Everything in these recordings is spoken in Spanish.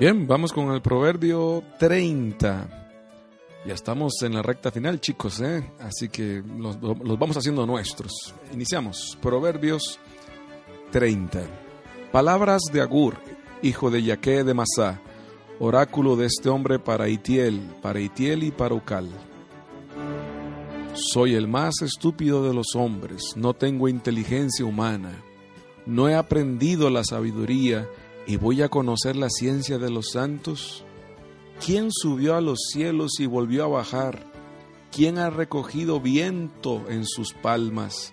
Bien, vamos con el proverbio 30. Ya estamos en la recta final, chicos, ¿eh? así que los, los vamos haciendo nuestros. Iniciamos. Proverbios 30. Palabras de Agur, hijo de Yaque de Masá, oráculo de este hombre para Itiel, para Itiel y para Ucal. Soy el más estúpido de los hombres, no tengo inteligencia humana, no he aprendido la sabiduría y voy a conocer la ciencia de los santos. ¿Quién subió a los cielos y volvió a bajar? ¿Quién ha recogido viento en sus palmas?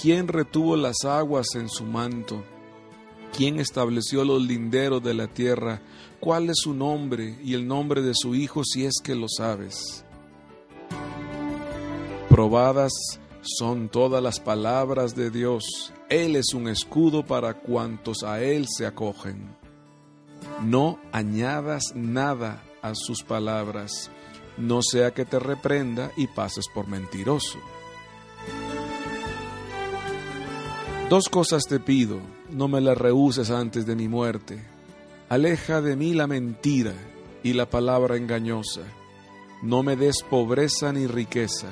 ¿Quién retuvo las aguas en su manto? ¿Quién estableció los linderos de la tierra? ¿Cuál es su nombre y el nombre de su hijo si es que lo sabes? Probadas son todas las palabras de Dios. Él es un escudo para cuantos a Él se acogen. No añadas nada a sus palabras, no sea que te reprenda y pases por mentiroso. Dos cosas te pido, no me las rehuses antes de mi muerte. Aleja de mí la mentira y la palabra engañosa. No me des pobreza ni riqueza.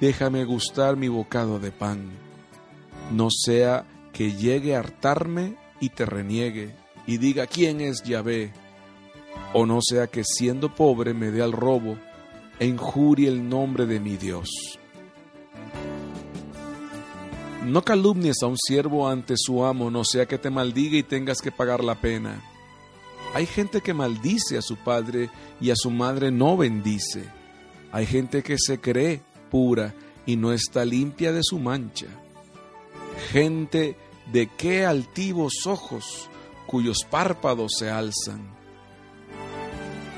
Déjame gustar mi bocado de pan. No sea que llegue a hartarme y te reniegue y diga quién es Yahvé o no sea que siendo pobre me dé al robo e injurie el nombre de mi Dios. No calumnies a un siervo ante su amo, no sea que te maldiga y tengas que pagar la pena. Hay gente que maldice a su padre y a su madre no bendice. Hay gente que se cree pura y no está limpia de su mancha. Gente de qué altivos ojos, cuyos párpados se alzan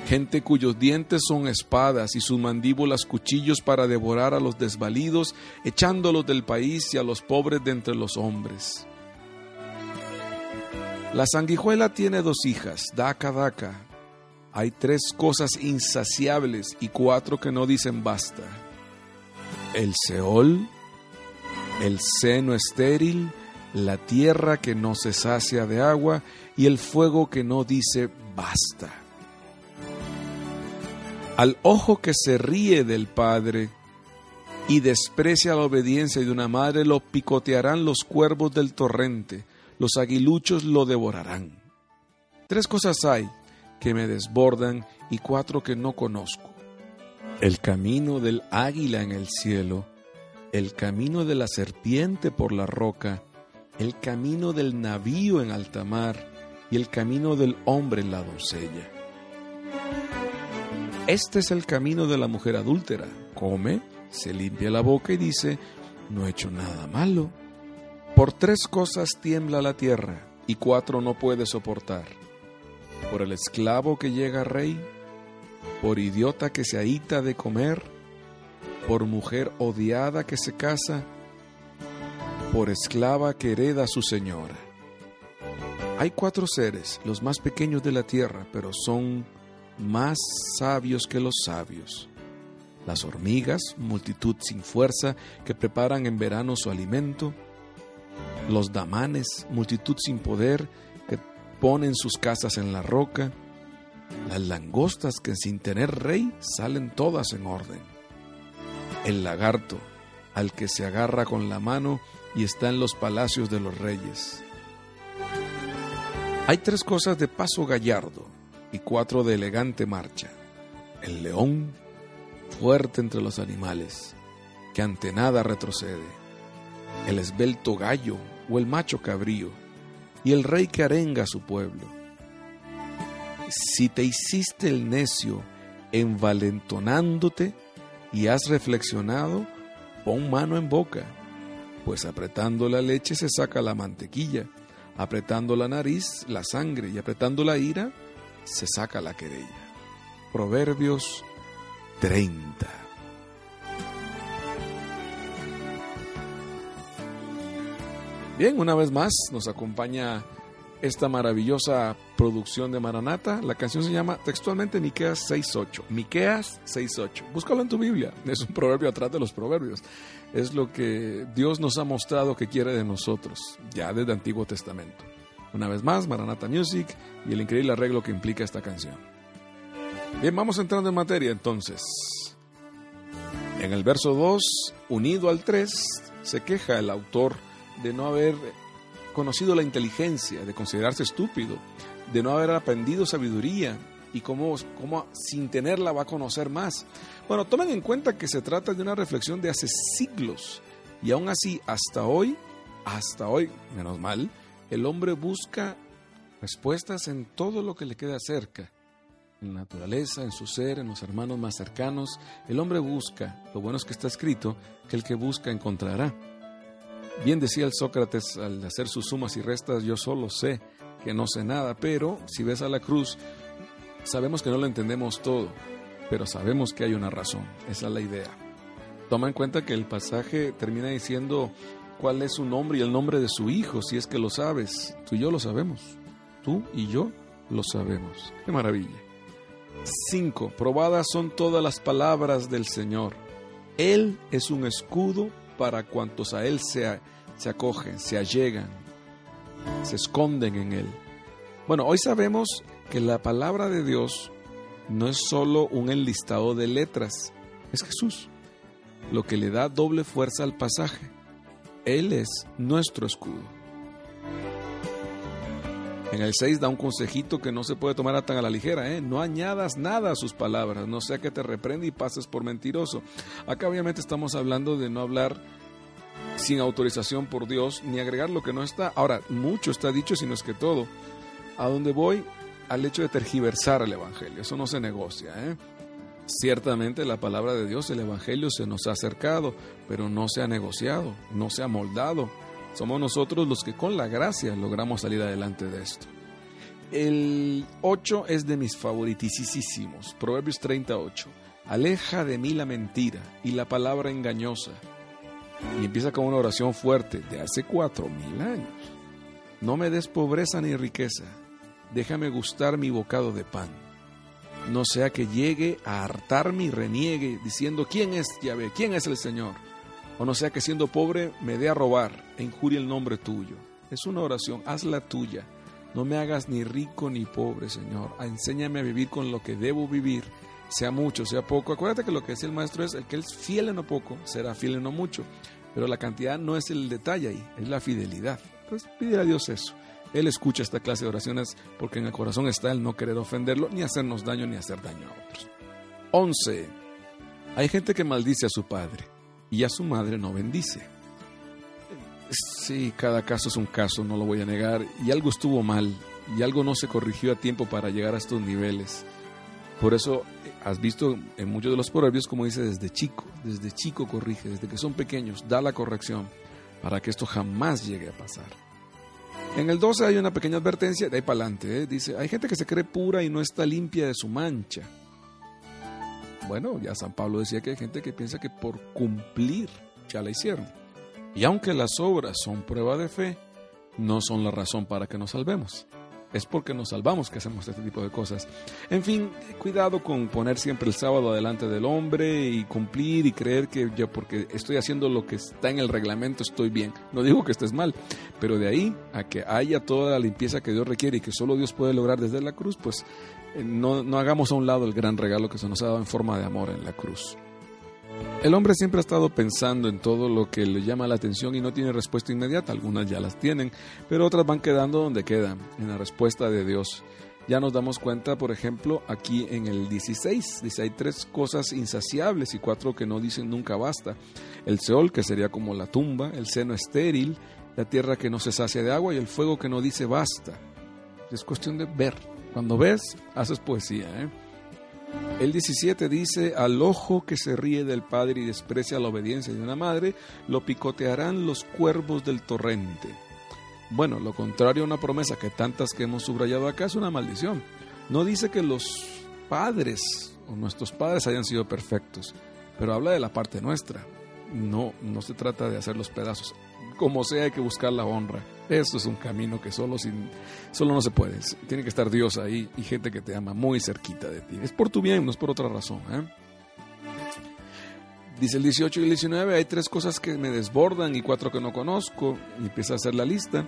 gente cuyos dientes son espadas y sus mandíbulas cuchillos para devorar a los desvalidos, echándolos del país y a los pobres de entre los hombres. La sanguijuela tiene dos hijas, Daca Daca. Hay tres cosas insaciables y cuatro que no dicen basta. El Seol, el seno estéril, la tierra que no se sacia de agua y el fuego que no dice basta. Al ojo que se ríe del Padre y desprecia la obediencia de una madre, lo picotearán los cuervos del torrente, los aguiluchos lo devorarán. Tres cosas hay que me desbordan y cuatro que no conozco. El camino del águila en el cielo, el camino de la serpiente por la roca, el camino del navío en alta mar y el camino del hombre en la doncella. Este es el camino de la mujer adúltera. Come, se limpia la boca y dice, no he hecho nada malo. Por tres cosas tiembla la tierra y cuatro no puede soportar. Por el esclavo que llega rey, por idiota que se ahita de comer, por mujer odiada que se casa, por esclava que hereda a su señora. Hay cuatro seres, los más pequeños de la tierra, pero son más sabios que los sabios. Las hormigas, multitud sin fuerza, que preparan en verano su alimento. Los damanes, multitud sin poder, que ponen sus casas en la roca. Las langostas que sin tener rey salen todas en orden. El lagarto, al que se agarra con la mano y está en los palacios de los reyes. Hay tres cosas de paso gallardo, y cuatro de elegante marcha. El león, fuerte entre los animales, que ante nada retrocede. El esbelto gallo o el macho cabrío, y el rey que arenga a su pueblo. Si te hiciste el necio envalentonándote y has reflexionado, pon mano en boca, pues apretando la leche se saca la mantequilla, apretando la nariz la sangre y apretando la ira se saca la querella. Proverbios 30. Bien, una vez más nos acompaña esta maravillosa producción de Maranata. La canción se llama textualmente Miqueas 6.8. Miqueas 6.8. Búscalo en tu Biblia. Es un proverbio atrás de los proverbios. Es lo que Dios nos ha mostrado que quiere de nosotros, ya desde el Antiguo Testamento. Una vez más, Maranata Music y el increíble arreglo que implica esta canción. Bien, vamos entrando en materia entonces. En el verso 2, unido al 3, se queja el autor de no haber conocido la inteligencia, de considerarse estúpido, de no haber aprendido sabiduría y cómo, cómo sin tenerla va a conocer más. Bueno, tomen en cuenta que se trata de una reflexión de hace siglos y aún así hasta hoy, hasta hoy, menos mal, el hombre busca respuestas en todo lo que le queda cerca en la naturaleza, en su ser, en los hermanos más cercanos. El hombre busca, lo bueno es que está escrito, que el que busca encontrará. Bien decía el Sócrates al hacer sus sumas y restas, yo solo sé que no sé nada, pero si ves a la cruz, sabemos que no lo entendemos todo, pero sabemos que hay una razón, esa es la idea. Toma en cuenta que el pasaje termina diciendo cuál es su nombre y el nombre de su hijo, si es que lo sabes, tú y yo lo sabemos, tú y yo lo sabemos. Qué maravilla. 5. Probadas son todas las palabras del Señor. Él es un escudo para cuantos a Él se, acogen, se allegan, se esconden en Él. Bueno, hoy sabemos que la palabra de Dios no es solo un enlistado de letras, es Jesús, lo que le da doble fuerza al pasaje. Él es nuestro escudo. En el 6 da un consejito que no se puede tomar tan a la ligera, ¿eh? No añadas nada a sus palabras, no sea que te reprenda y pases por mentiroso. Acá obviamente estamos hablando de no hablar sin autorización por Dios, ni agregar lo que no está. Ahora, mucho está dicho, sino es que todo. A donde voy, al hecho de tergiversar el Evangelio, eso no se negocia, ¿eh? Ciertamente la palabra de Dios, el Evangelio se nos ha acercado, pero no se ha negociado, no se ha moldado somos nosotros los que con la gracia logramos salir adelante de esto. El 8 es de mis favoritísimos, Proverbios 38. Aleja de mí la mentira y la palabra engañosa. Y empieza con una oración fuerte de hace cuatro mil años. No me des pobreza ni riqueza, déjame gustar mi bocado de pan. No sea que llegue a hartarme y reniegue diciendo, ¿quién es Yahvé? ¿Quién es el Señor? O no sea que siendo pobre me dé a robar e injurie el nombre tuyo. Es una oración, hazla tuya. No me hagas ni rico ni pobre, Señor. Enséñame a vivir con lo que debo vivir, sea mucho, sea poco. Acuérdate que lo que decía el maestro es, el que es fiel en lo poco, será fiel en lo mucho. Pero la cantidad no es el detalle ahí, es la fidelidad. Entonces pide a Dios eso. Él escucha esta clase de oraciones porque en el corazón está el no querer ofenderlo, ni hacernos daño, ni hacer daño a otros. 11. Hay gente que maldice a su padre y a su madre no bendice. Sí, cada caso es un caso, no lo voy a negar, y algo estuvo mal, y algo no se corrigió a tiempo para llegar a estos niveles. Por eso has visto en muchos de los proverbios como dice desde chico, desde chico corrige, desde que son pequeños, da la corrección para que esto jamás llegue a pasar. En el 12 hay una pequeña advertencia, de ahí para adelante, ¿eh? dice, hay gente que se cree pura y no está limpia de su mancha. Bueno, ya San Pablo decía que hay gente que piensa que por cumplir ya la hicieron. Y aunque las obras son prueba de fe, no son la razón para que nos salvemos. Es porque nos salvamos que hacemos este tipo de cosas. En fin, cuidado con poner siempre el sábado adelante del hombre y cumplir y creer que yo porque estoy haciendo lo que está en el reglamento estoy bien. No digo que estés mal, pero de ahí a que haya toda la limpieza que Dios requiere y que solo Dios puede lograr desde la cruz, pues no, no hagamos a un lado el gran regalo que se nos ha dado en forma de amor en la cruz. El hombre siempre ha estado pensando en todo lo que le llama la atención y no tiene respuesta inmediata. Algunas ya las tienen, pero otras van quedando donde quedan, en la respuesta de Dios. Ya nos damos cuenta, por ejemplo, aquí en el 16, dice hay tres cosas insaciables y cuatro que no dicen nunca basta. El Seol, que sería como la tumba, el seno estéril, la tierra que no se sacia de agua y el fuego que no dice basta. Es cuestión de ver, cuando ves, haces poesía. ¿eh? El 17 dice, al ojo que se ríe del padre y desprecia la obediencia de una madre, lo picotearán los cuervos del torrente. Bueno, lo contrario a una promesa que tantas que hemos subrayado acá es una maldición. No dice que los padres o nuestros padres hayan sido perfectos, pero habla de la parte nuestra. No, no se trata de hacer los pedazos como sea hay que buscar la honra. Esto es un camino que solo, sin, solo no se puede. Tiene que estar Dios ahí y gente que te ama muy cerquita de ti. Es por tu bien, no es por otra razón. ¿eh? Dice el 18 y el 19, hay tres cosas que me desbordan y cuatro que no conozco. Y empieza a hacer la lista.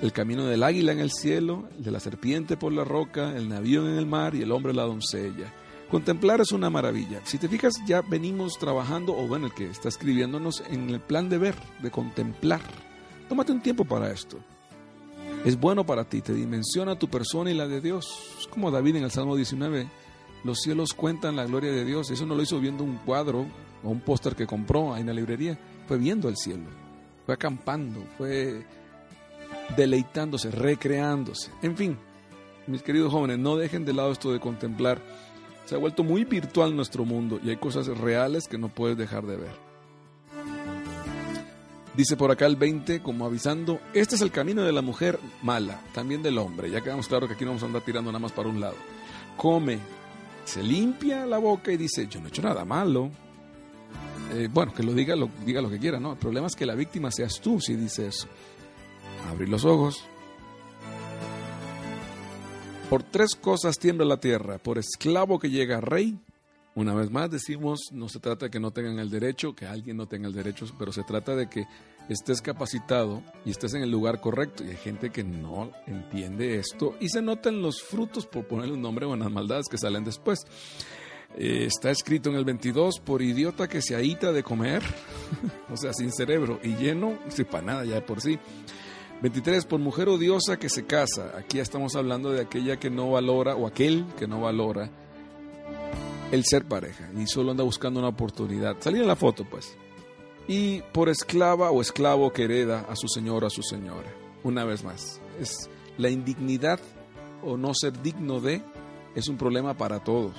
el camino del águila en el cielo, el de la serpiente por la roca, el navío en el mar y el hombre la doncella. Contemplar es una maravilla. Si te fijas, ya venimos trabajando, o bueno, el que está escribiéndonos en el plan de ver, de contemplar. Tómate un tiempo para esto. Es bueno para ti, te dimensiona tu persona y la de Dios. Es como David en el Salmo 19. Los cielos cuentan la gloria de Dios. Eso no lo hizo viendo un cuadro o un póster que compró ahí en la librería. Fue viendo el cielo. Fue acampando. Fue deleitándose, recreándose. En fin, mis queridos jóvenes, no dejen de lado esto de contemplar se ha vuelto muy virtual nuestro mundo y hay cosas reales que no puedes dejar de ver. Dice por acá el 20, como avisando, este es el camino de la mujer mala, también del hombre. Ya quedamos claro que aquí no vamos a andar tirando nada más para un lado. Come, se limpia la boca y dice, yo no he hecho nada malo. Eh, bueno, que lo diga, lo diga lo que quiera, ¿no? El problema es que la víctima seas tú si dice eso. Abrir los ojos, por tres cosas tiembla la tierra, por esclavo que llega rey. Una vez más decimos, no se trata de que no tengan el derecho, que alguien no tenga el derecho, pero se trata de que estés capacitado y estés en el lugar correcto. Y hay gente que no entiende esto y se notan los frutos, por ponerle un nombre, o las maldades que salen después. Eh, está escrito en el 22, por idiota que se ahita de comer, o sea, sin cerebro y lleno, sin para nada ya de por sí. 23. Por mujer odiosa que se casa. Aquí estamos hablando de aquella que no valora o aquel que no valora el ser pareja y solo anda buscando una oportunidad. Salir en la foto, pues. Y por esclava o esclavo que hereda a su señor o a su señora. Una vez más, es la indignidad o no ser digno de es un problema para todos.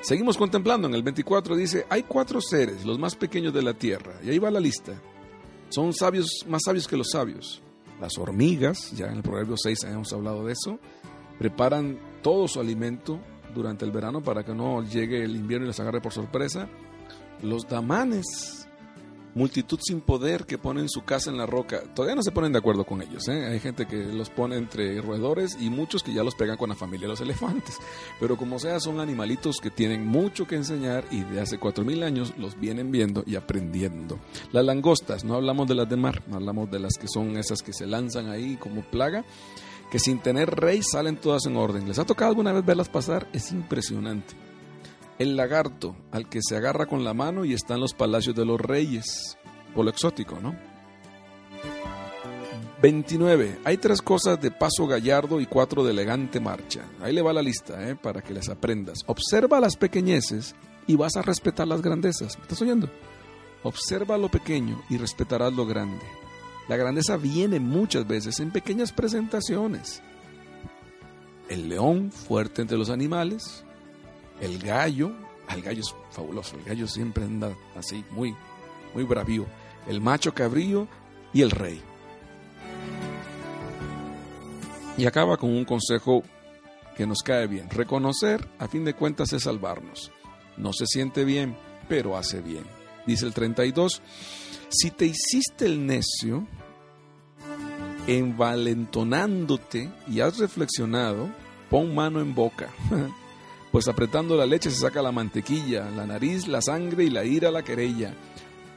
Seguimos contemplando. En el 24 dice, hay cuatro seres, los más pequeños de la tierra. Y ahí va la lista. Son sabios, más sabios que los sabios. Las hormigas, ya en el Proverbio 6 hemos hablado de eso, preparan todo su alimento durante el verano para que no llegue el invierno y les agarre por sorpresa. Los damanes, multitud sin poder que ponen su casa en la roca. Todavía no se ponen de acuerdo con ellos. ¿eh? Hay gente que los pone entre roedores y muchos que ya los pegan con la familia de los elefantes. Pero como sea, son animalitos que tienen mucho que enseñar y de hace 4.000 años los vienen viendo y aprendiendo. Las langostas, no hablamos de las de mar, no hablamos de las que son esas que se lanzan ahí como plaga que sin tener rey salen todas en orden. ¿Les ha tocado alguna vez verlas pasar? Es impresionante el lagarto al que se agarra con la mano y está en los palacios de los reyes, por lo exótico, ¿no? 29. Hay tres cosas de paso gallardo y cuatro de elegante marcha. Ahí le va la lista, ¿eh? para que les aprendas. Observa las pequeñeces y vas a respetar las grandezas. ¿Me estás oyendo? Observa lo pequeño y respetarás lo grande. La grandeza viene muchas veces en pequeñas presentaciones. El león, fuerte entre los animales, el gallo, el gallo es fabuloso, el gallo siempre anda así, muy, muy bravío. El macho cabrío y el rey. Y acaba con un consejo que nos cae bien. Reconocer, a fin de cuentas, es salvarnos. No se siente bien, pero hace bien. Dice el 32, si te hiciste el necio, envalentonándote y has reflexionado, pon mano en boca. pues apretando la leche se saca la mantequilla, la nariz, la sangre y la ira la querella.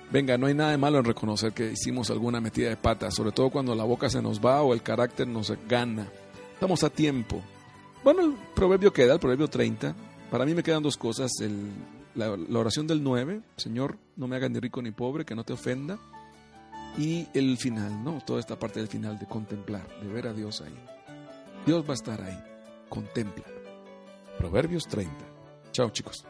Venga, no hay nada de malo en reconocer que hicimos alguna metida de pata, sobre todo cuando la boca se nos va o el carácter nos gana. Estamos a tiempo. Bueno, el proverbio queda, el proverbio 30. Para mí me quedan dos cosas. la, la, oración del 9, Señor, no me hagas ni rico ni pobre, que no te ofenda. Y el final, ¿no? Toda esta parte del final de contemplar, de ver a Dios ahí. Dios va a estar ahí. Contempla. Proverbios 30. Chao chicos.